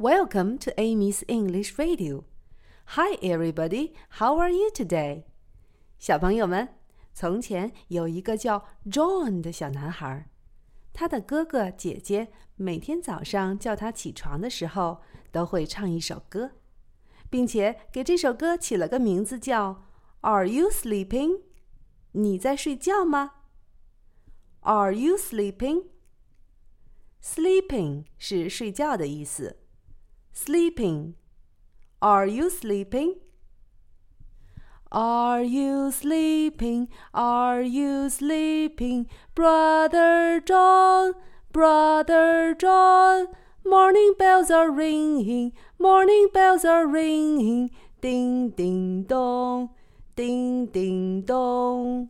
Welcome to Amy's English Radio. Hi, everybody. How are you today? 小朋友们，从前有一个叫 John 的小男孩，他的哥哥姐姐每天早上叫他起床的时候，都会唱一首歌，并且给这首歌起了个名字叫 “Are you sleeping？” 你在睡觉吗？Are you sleeping？Sleeping 是睡觉的意思。Sleeping. Are you sleeping? Are you sleeping? Are you sleeping? Brother John, Brother John. Morning bells are ringing, morning bells are ringing. Ding, ding, dong, ding, ding, dong.